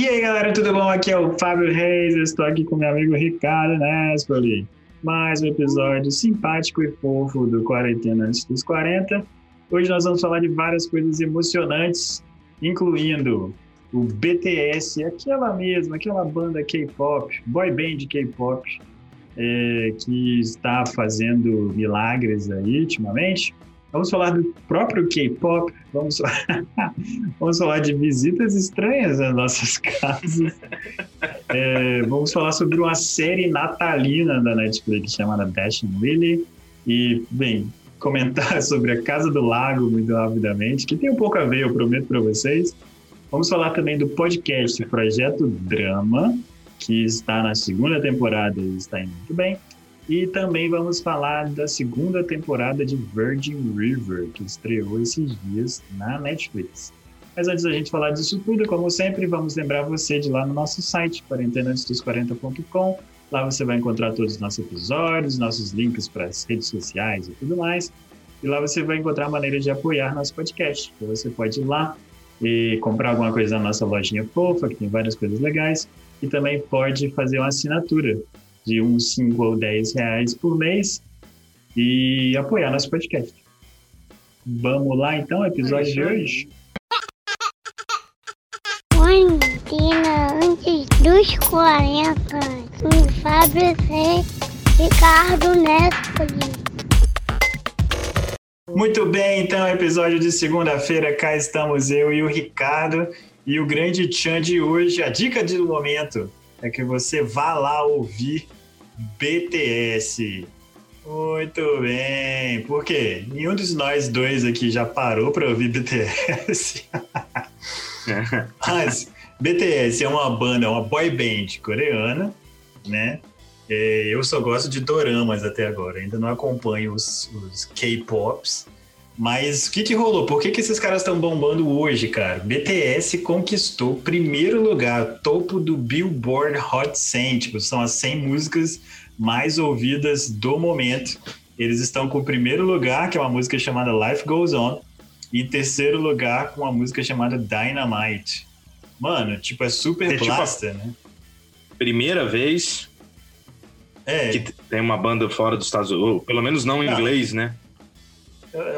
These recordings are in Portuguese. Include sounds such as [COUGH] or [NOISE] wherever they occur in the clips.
E aí galera, tudo bom? Aqui é o Fábio Reis, eu estou aqui com meu amigo Ricardo Nespoli. Mais um episódio simpático e fofo do Quarentena Antes dos 40. Hoje nós vamos falar de várias coisas emocionantes, incluindo o BTS, aquela mesma, aquela banda K-pop, boy band K-pop, é, que está fazendo milagres aí ultimamente. Vamos falar do próprio K-pop, vamos, [LAUGHS] vamos falar de visitas estranhas nas nossas [LAUGHS] casas. É, vamos falar sobre uma série natalina da Netflix chamada Dashing Lily. E, bem, comentar [LAUGHS] sobre a Casa do Lago muito rapidamente, que tem um pouco a ver, eu prometo para vocês. Vamos falar também do podcast Projeto Drama, que está na segunda temporada e está indo muito bem. E também vamos falar da segunda temporada de Virgin River, que estreou esses dias na Netflix. Mas antes da gente falar disso tudo, como sempre, vamos lembrar você de ir lá no nosso site, quarentenaantesdos40.com. Lá você vai encontrar todos os nossos episódios, nossos links para as redes sociais e tudo mais. E lá você vai encontrar a maneira de apoiar nosso podcast. Então você pode ir lá e comprar alguma coisa na nossa lojinha fofa, que tem várias coisas legais. E também pode fazer uma assinatura de uns 5 ou 10 reais por mês e apoiar nosso podcast. Vamos lá então, episódio de hoje. Quarentena antes dos 40. Com Fábio. Ricardo Nespoli. Muito bem, então, episódio de segunda-feira, cá estamos eu e o Ricardo. E o grande tchan de hoje, a dica do momento, é que você vá lá ouvir BTS. Muito bem. Por quê? Nenhum de nós dois aqui já parou para ouvir BTS. [LAUGHS] Mas BTS é uma banda, uma boy band coreana, né? É, eu só gosto de doramas até agora, ainda não acompanho os, os K-pops. Mas o que, que rolou? Por que, que esses caras estão bombando hoje, cara? BTS conquistou primeiro lugar, topo do Billboard Hot 100, tipo, são as 100 músicas mais ouvidas do momento. Eles estão com o primeiro lugar, que é uma música chamada Life Goes On, e em terceiro lugar com uma música chamada Dynamite. Mano, tipo, é super é, tipo, né? Primeira vez é. que tem uma banda fora dos Estados Unidos, ou pelo menos não em não. inglês, né?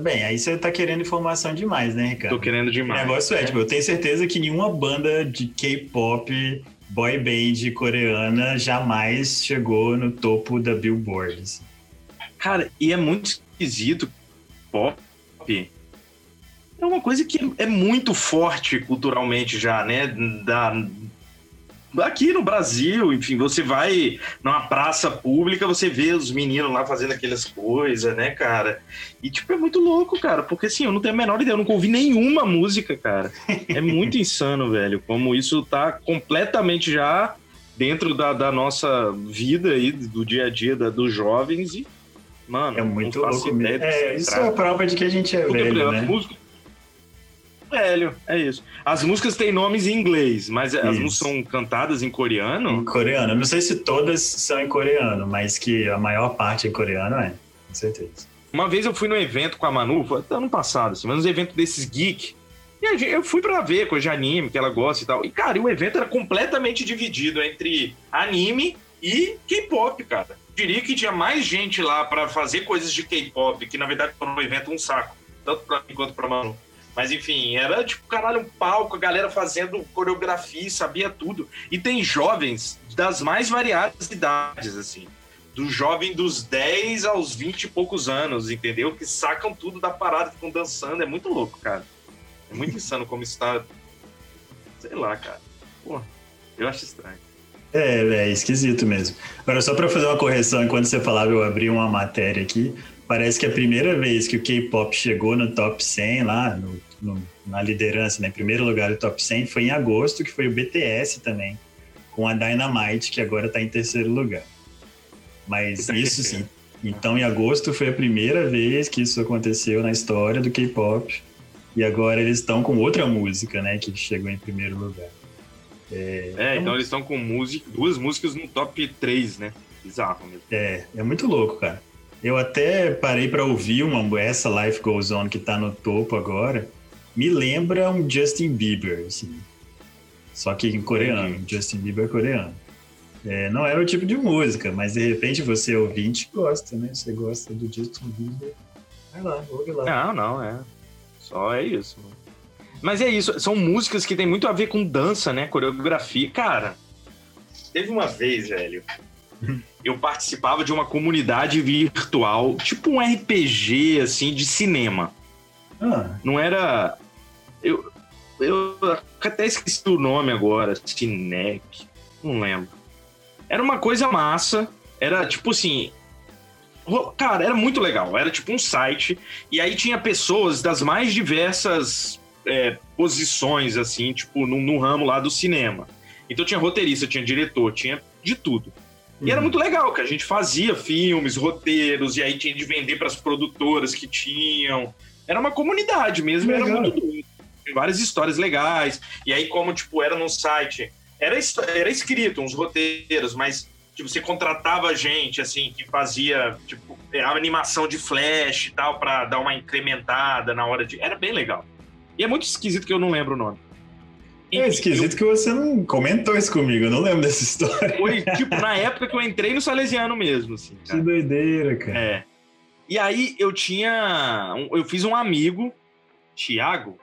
Bem, aí você tá querendo informação demais, né, Ricardo? Tô querendo demais. O negócio é, é, tipo, eu tenho certeza que nenhuma banda de K-pop, boy band coreana jamais chegou no topo da Billboard. Assim. Cara, e é muito esquisito. Pop é uma coisa que é muito forte culturalmente já, né? Da, aqui no Brasil, enfim, você vai numa praça pública, você vê os meninos lá fazendo aquelas coisas, né, cara? E, tipo, é muito louco, cara, porque assim, eu não tenho a menor ideia, eu nunca ouvi nenhuma música, cara. É muito [LAUGHS] insano, velho, como isso tá completamente já dentro da, da nossa vida aí, do dia a dia da, dos jovens e, mano, é muito louco. É, isso é a prova de que a gente é velho, né? Música, velho, é isso. As músicas têm nomes em inglês, mas isso. as músicas são cantadas em coreano? Em coreano. Não sei se todas são em coreano, mas que a maior parte em coreano é, com certeza. Uma vez eu fui num evento com a Manu, foi ano passado, assim, mas um evento desses geek. E eu fui para ver coisa de anime, que ela gosta e tal. E, cara, o evento era completamente dividido entre anime e K-pop, cara. Eu diria que tinha mais gente lá para fazer coisas de K-pop, que na verdade foi no evento um saco, tanto para mim quanto pra Manu. Mas enfim, era tipo, caralho, um palco, a galera fazendo coreografia, sabia tudo. E tem jovens das mais variadas idades, assim. Do jovem dos 10 aos 20 e poucos anos, entendeu? Que sacam tudo da parada, ficam dançando. É muito louco, cara. É muito [LAUGHS] insano como isso tá. Sei lá, cara. Pô, eu acho estranho. É, é esquisito mesmo. Agora, só para fazer uma correção, enquanto você falava, eu abri uma matéria aqui. Parece que a primeira vez que o K-pop chegou no top 100 lá, no no, na liderança, né, em primeiro lugar do top 100, foi em agosto, que foi o BTS também, com a Dynamite, que agora está em terceiro lugar. Mas tá isso sim. Então, em agosto foi a primeira vez que isso aconteceu na história do K-pop. E agora eles estão com outra música, né, que chegou em primeiro lugar. É, é então, então eles estão com música, duas músicas no top 3, né? Bizarro mesmo. É, é muito louco, cara. Eu até parei para ouvir uma, essa Life Goes On que tá no topo agora me lembra um Justin Bieber, assim. Só que em coreano, Justin Bieber é coreano. É, não era o tipo de música, mas de repente você ouvinte gosta, né? Você gosta do Justin Bieber. Vai lá, ouve lá. Não, não, é. Só é isso. Mas é isso, são músicas que tem muito a ver com dança, né? Coreografia. Cara, teve uma vez, velho. [LAUGHS] Eu participava de uma comunidade virtual, tipo um RPG, assim, de cinema. Ah, Não era. Eu, eu até esqueci o nome agora. Cinec. Não lembro. Era uma coisa massa. Era tipo assim. Cara, era muito legal. Era tipo um site. E aí tinha pessoas das mais diversas é, posições, assim, tipo, no, no ramo lá do cinema. Então tinha roteirista, tinha diretor, tinha de tudo. E era Uhum. muito legal, que a gente fazia filmes, roteiros, e aí tinha de vender para as produtoras que tinham. Era uma comunidade mesmo, era muito doido. Várias histórias legais. E aí, como, tipo, era no site, era, era escrito uns roteiros, mas tipo, você contratava gente, assim, que fazia, tipo, a animação de flash e tal, para dar uma incrementada na hora de. Era bem legal. E é muito esquisito que eu não lembro o nome. é esquisito que você não comentou isso comigo, eu não lembro dessa história. Foi, tipo, na época que eu entrei no Salesiano mesmo, assim. Que cara. doideira, cara. É. E aí eu tinha. Eu fiz um amigo, Tiago,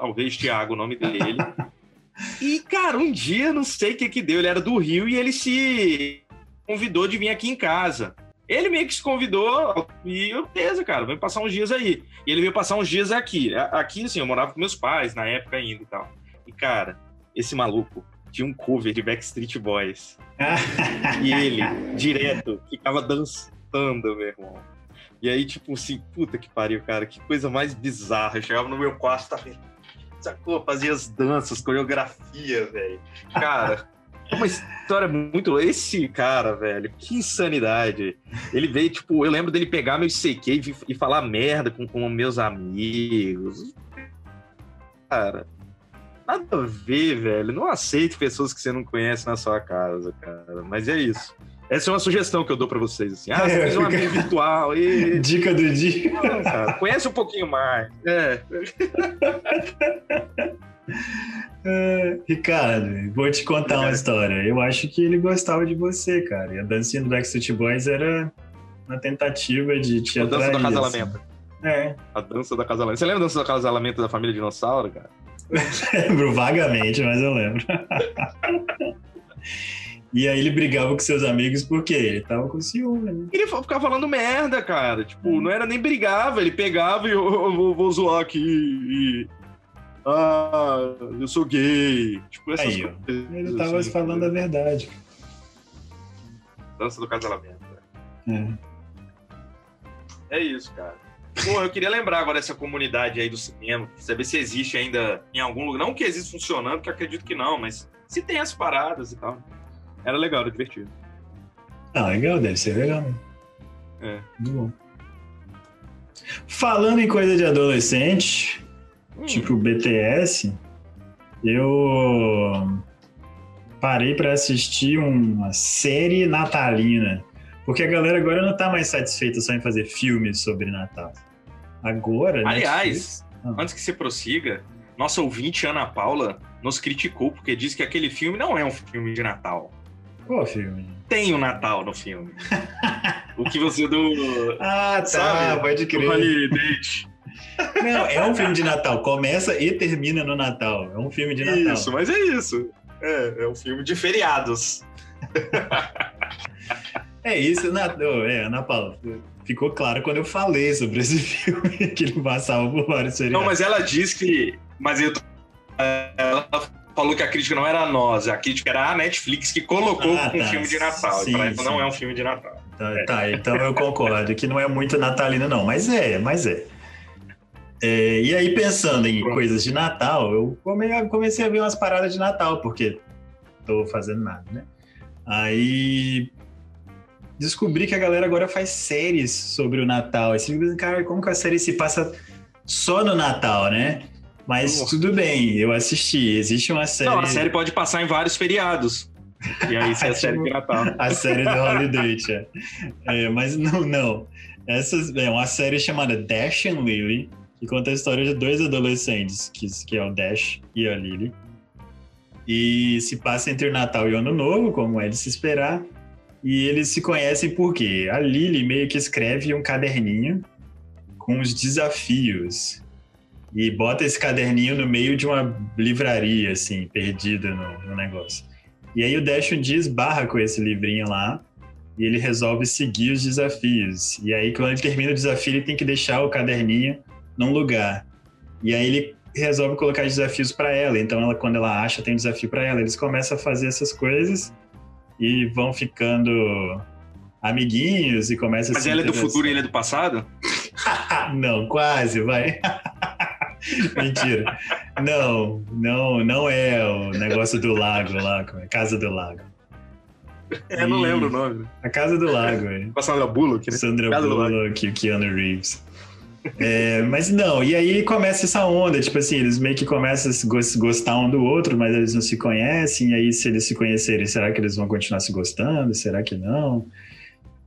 talvez Tiago o nome dele. [LAUGHS] e, cara, um dia, não sei o que que deu, ele era do Rio e ele se convidou de vir aqui em casa. Ele meio que se convidou e eu, beleza, cara, vem passar uns dias aí. E ele veio passar uns dias aqui. Aqui, assim, eu morava com meus pais na época ainda e tal. E, cara, esse maluco tinha um cover de Backstreet Boys. [LAUGHS] E ele, direto, ficava dançando, meu irmão. E aí, tipo assim, puta que pariu, cara, que coisa mais bizarra. Eu chegava no meu quarto, tava. Sacou? Fazia as danças, coreografia, velho. Cara, [LAUGHS] uma história muito. Esse cara, velho, que insanidade. Ele veio, tipo, eu lembro dele pegar meu CQ e, e falar merda com, com meus amigos. Cara, nada a ver, velho. Não aceite pessoas que você não conhece na sua casa, cara. Mas é isso. Essa é uma sugestão que eu dou pra vocês, assim. Ah, você É, fez um fica- amigo virtual e... [LAUGHS] Dica do dia. Não, cara, conhece um pouquinho mais. É. É, Ricardo, vou te contar uma É. história. Eu acho que ele gostava de você, cara. E a dancinha do Backstreet Boys era uma tentativa de te A dança atrair. do acasalamento. assim. É, A dança do acasalamento. Você lembra da dança do acasalamento da família dinossauro, cara? [LAUGHS] lembro vagamente, mas eu lembro. [LAUGHS] e aí ele brigava com seus amigos porque ele tava com ciúme, né? Ele ficava falando merda, cara. Tipo, não era nem brigava, ele pegava e [LAUGHS] eu, eu vou, vou zoar aqui e. Ah, eu sou gay. Tipo, essas Aí, ó. coisas. Ele tava assim, falando a verdade. Dança do casalamento. É. É isso, cara. Pô, eu queria lembrar agora dessa comunidade aí do cinema, saber se existe ainda em algum lugar. Não que existe funcionando, porque eu acredito que não, mas se tem as paradas e tal. Era legal, era divertido. Ah, legal, deve ser legal. mesmo. É. Muito bom. Falando em coisa de adolescente, Hum, tipo BTS, eu parei pra assistir uma série natalina. Porque a galera agora não tá mais satisfeita só em fazer filmes sobre Natal. Agora, Aliás, Ah. antes que você prossiga, nossa ouvinte Ana Paula nos criticou porque disse que aquele filme não é um filme de Natal. Qual filme? Tem o Natal no filme. o que você do. [LAUGHS] Ah, tá, Sabe? pode do crer. Holiday. Não, é um filme de Natal. Começa e termina no Natal. É um filme de Natal. Isso, mas é isso. É, é um filme de feriados. [LAUGHS] É isso, na, oh, é, Ana Paula. Ficou claro quando eu falei sobre esse [LAUGHS] filme que ele passava por vários Não, seriados. mas ela disse que. Mas eu. Ela falou que a crítica não era a nós, a crítica era a Netflix que colocou Ah, um tá. filme de Natal. Sim, Pra ela não sim. é um filme de Natal. Tá, tá, então eu concordo que não é muito natalino, não. Mas é, mas é. É, e aí, pensando em Pronto. coisas de Natal, eu come- comecei a ver umas paradas de Natal, porque tô fazendo nada, né? Aí descobri que a galera agora faz séries sobre o Natal. Aí você fica, cara, como que a série se passa só no Natal, né? Mas tudo bem, eu assisti. Existe uma série. Não, a série pode passar em vários feriados. E aí isso é a série de Natal. a série do Holiday, tia. É, mas não, não. Essa é uma série chamada Dash and Lily, que conta a história de dois adolescentes, que, que é o Dash e a Lily. E se passa entre o Natal e o Ano Novo, como é de se esperar. E eles se conhecem porque a Lily meio que escreve um caderninho com os desafios. E bota esse caderninho no meio de uma livraria, assim, perdida no, no negócio. E aí o Dash um dia esbarra com esse livrinho lá e ele resolve seguir os desafios. E aí, quando ele termina o desafio, ele tem que deixar o caderninho num lugar. E aí ele resolve colocar desafios para ela. Então, ela, quando ela acha, tem um desafio para ela. Eles começam a fazer essas coisas e vão ficando amiguinhos e começam Mas ela é do futuro e ele é do passado? [LAUGHS] não, quase, vai. [LAUGHS] Mentira. Não, não, não é o negócio do lago lá, é? Casa do Lago. É, não lembro o nome. A Casa do Lago, é. Com a Sandra Bullock, né? Sandra Casa Bullock e o Keanu Reeves. É, mas não, e aí começa essa onda, tipo assim, eles meio que começam a gostar um do outro, mas eles não se conhecem, e aí se eles se conhecerem, será que eles vão continuar se gostando? Será que não?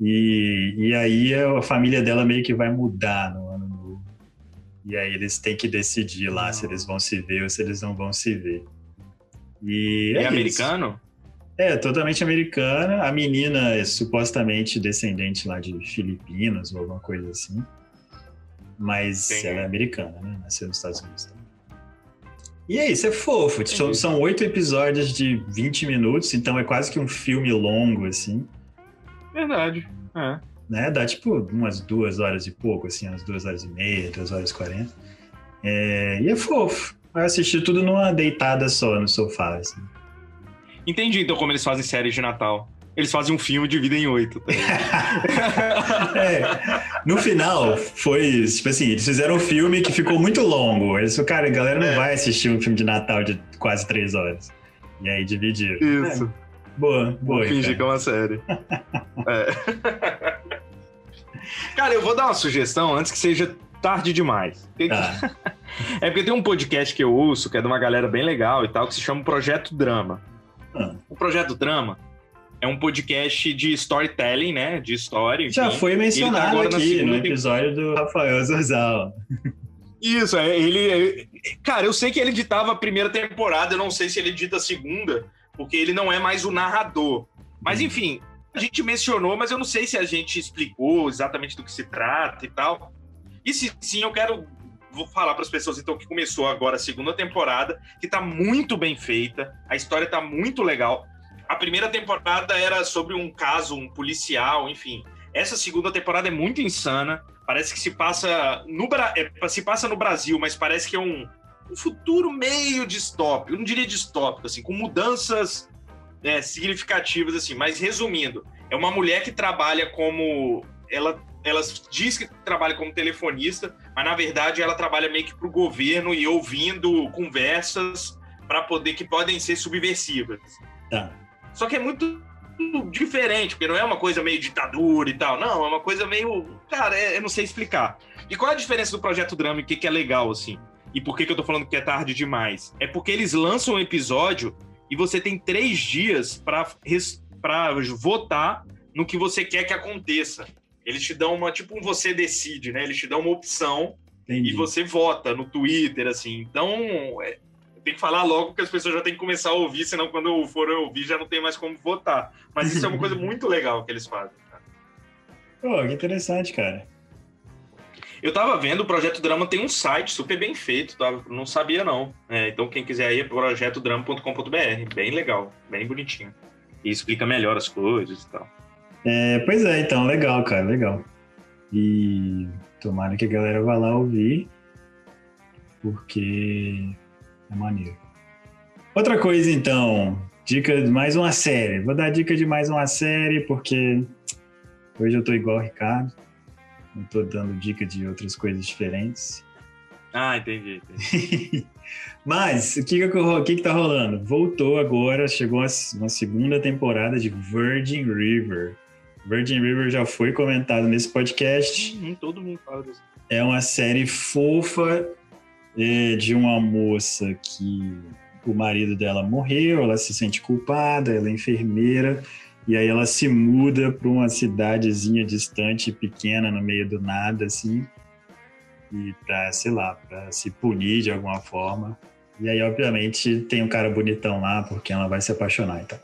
E, e aí a família dela meio que vai mudar. E aí eles têm que decidir lá não. se eles vão se ver ou se eles não vão se ver. E é, é americano? É, totalmente americana. A menina é supostamente descendente lá de Filipinas ou alguma coisa assim. Mas ela é americana, né? Nasceu nos Estados Unidos também. E é isso, é fofo. São, são oito episódios de 20 minutos, então é quase que um filme longo, assim. Verdade. É. Né? Dá tipo umas duas horas e pouco, assim, umas duas horas e meia, duas horas e quarenta. É... E é fofo. Vai assistir tudo numa deitada só no sofá, assim. Entendi então como eles fazem séries de Natal. Eles fazem um filme de vida em oito. Tá [LAUGHS] é, no final, foi tipo assim: eles fizeram um filme que ficou muito longo. Eles, cara, a galera não é. vai assistir um filme de Natal de quase três horas. E aí dividiram. Isso. É. Boa, boa. Vou fingir que é uma série. [LAUGHS] é. [LAUGHS] Cara, eu vou dar uma sugestão antes que seja tarde demais. Tá. [LAUGHS] é porque tem um podcast que eu ouço, que é de uma galera bem legal e tal, que se chama Projeto Drama. Ah. O Projeto Drama é um podcast de storytelling, né? De história. Enfim. Já foi tá mencionado tá aqui no episódio do Rafael Zorzal. Isso, é, ele. Cara, eu sei que ele editava a primeira temporada, eu não sei se ele edita a segunda, porque ele não é mais o narrador. Mas hum. enfim, a gente mencionou, mas eu não sei se a gente explicou exatamente do que se trata e tal. E se sim, eu quero vou falar para as pessoas então que começou agora a segunda temporada, que está muito bem feita, a história está muito legal. A primeira temporada era sobre um caso, um policial, enfim. Essa segunda temporada é muito insana. Parece que se passa no, é, se passa no Brasil, mas parece que é um, um futuro meio distópico, eu não diria distópico, assim, com mudanças é, significativas, assim. Mas resumindo, é uma mulher que trabalha como ela ela diz que trabalha como telefonista, mas na verdade ela trabalha meio que para o governo e ouvindo conversas para poder que podem ser subversivas. Tá. Só que é muito diferente, porque não é uma coisa meio ditadura e tal, não, é uma coisa meio, cara, é, eu não sei explicar. E qual é a diferença do projeto drama e o que, que é legal assim? E por que, que eu tô falando que é tarde demais? É porque eles lançam um episódio e você tem três dias para votar no que você quer que aconteça. Eles te dão uma, tipo um você decide, né? Eles te dão uma opção Entendi. e você vota no Twitter, assim. Então, é, tem que falar logo que as pessoas já têm que começar a ouvir, senão quando forem ouvir já não tem mais como votar. Mas isso é uma coisa [LAUGHS] muito legal que eles fazem. Pô, que interessante, cara. Eu tava vendo, o Projeto Drama tem um site super bem feito, tá? não sabia não. É, então quem quiser ir é projetodrama.com.br, bem legal, bem bonitinho. E explica melhor as coisas e tal. É, pois é, então, legal, cara, legal. E tomara que a galera vá lá ouvir, porque é maneiro. Outra coisa, então, dica de mais uma série. Vou dar dica de mais uma série, porque hoje eu tô igual o Ricardo. Não tô dando dica de outras coisas diferentes. Ah, entendi. entendi. [LAUGHS] Mas, o que que, o que que tá rolando? Voltou agora, chegou uma segunda temporada de Virgin River. Virgin River já foi comentado nesse podcast. Todo mundo fala disso. É uma série fofa é, de uma moça que o marido dela morreu, ela se sente culpada, ela é enfermeira, e aí ela se muda para uma cidadezinha distante, pequena, no meio do nada, assim, e para, sei lá, para se punir de alguma forma. E aí, obviamente, tem um cara bonitão lá, porque ela vai se apaixonar então.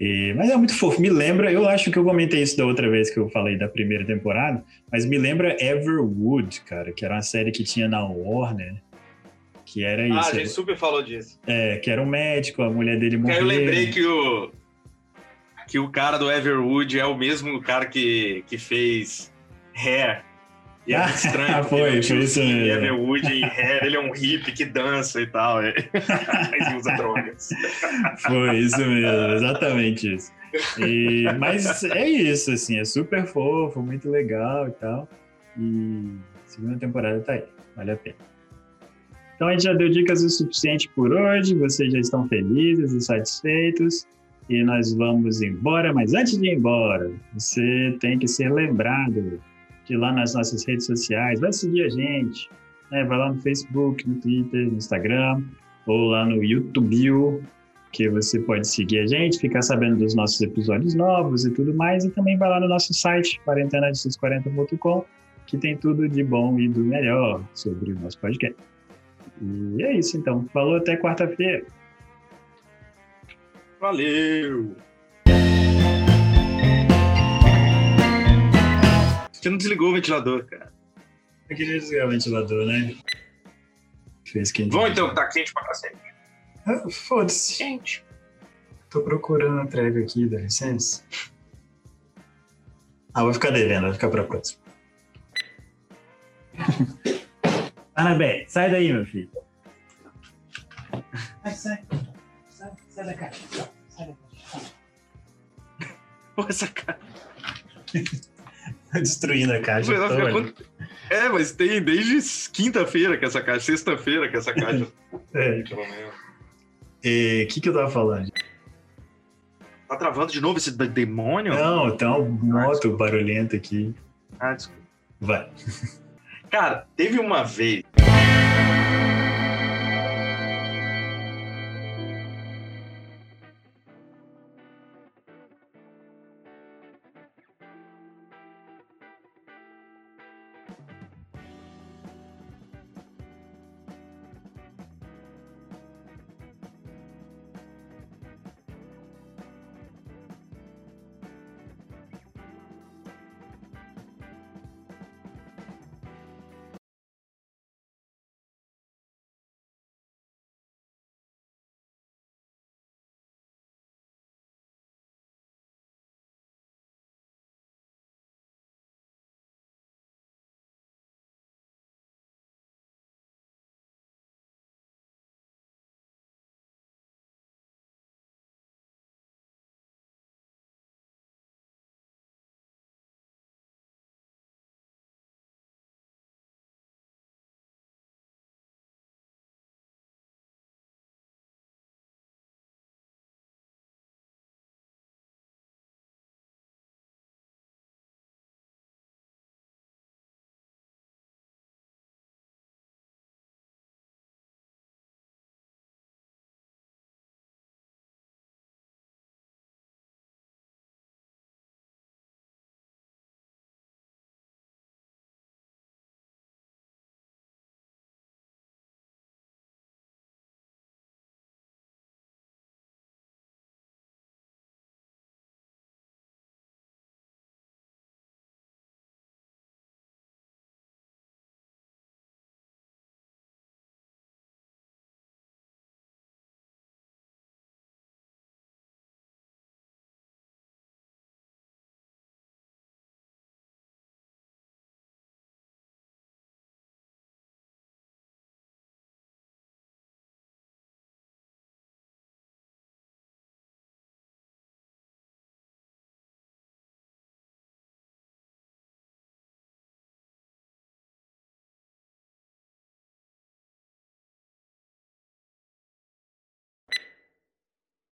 E, mas é muito fofo. Me lembra, eu acho que eu comentei isso da outra vez que eu falei da primeira temporada, mas me lembra Everwood, cara, que era uma série que tinha na Warner. Que era Ah, isso. a gente super falou disso. É, que era um médico, a mulher dele morreu. Eu lembrei que o que o cara do Everwood é o mesmo cara que, que fez Hair. E é muito estranho. [LAUGHS] porque Foi, é foi isso mesmo. Everwood e Hair, ele é um hippie que dança e tal. é. [LAUGHS] Ele usa drogas. Foi isso mesmo, exatamente isso. E- mas é isso, assim, é super fofo, muito legal e tal. E segunda temporada tá aí, vale a pena. Então a gente já deu dicas o suficiente por hoje, vocês já estão felizes e satisfeitos. E nós vamos embora, mas antes de ir embora, você tem que ser lembrado de ir lá nas nossas redes sociais, vai seguir a gente, né? vai lá no Facebook, no Twitter, no Instagram, ou lá no YouTube, que você pode seguir a gente, ficar sabendo dos nossos episódios novos e tudo mais, e também vai lá no nosso site, quarentenadesus40.com, que tem tudo de bom e do melhor sobre o nosso podcast. E é isso, então. Falou até quarta-feira. Valeu! Você não desligou o ventilador, cara. Eu queria desligar o ventilador, né? Fez quem Vamos então, que tá quente pra cacete. Ah, Foda-se. Quente. Tô procurando a trégua aqui, dá licença. Ah, vou ficar devendo, vai ficar pra próxima. [LAUGHS] Anabelle, sai daí, meu filho. Sai, sai. Sai, da caixa. Sai da caixa. [LAUGHS] Pô, essa cara. Destruindo a caixa. Tô olhando. quanto- É, mas tem desde quinta-feira que essa caixa, sexta-feira que essa caixa. [LAUGHS] É. pelo menos. E o que, que eu tava falando? Tá travando de novo esse de- demônio? Não, tem uma moto barulhenta aqui. Ah, desculpa. Vai. Cara, teve uma vez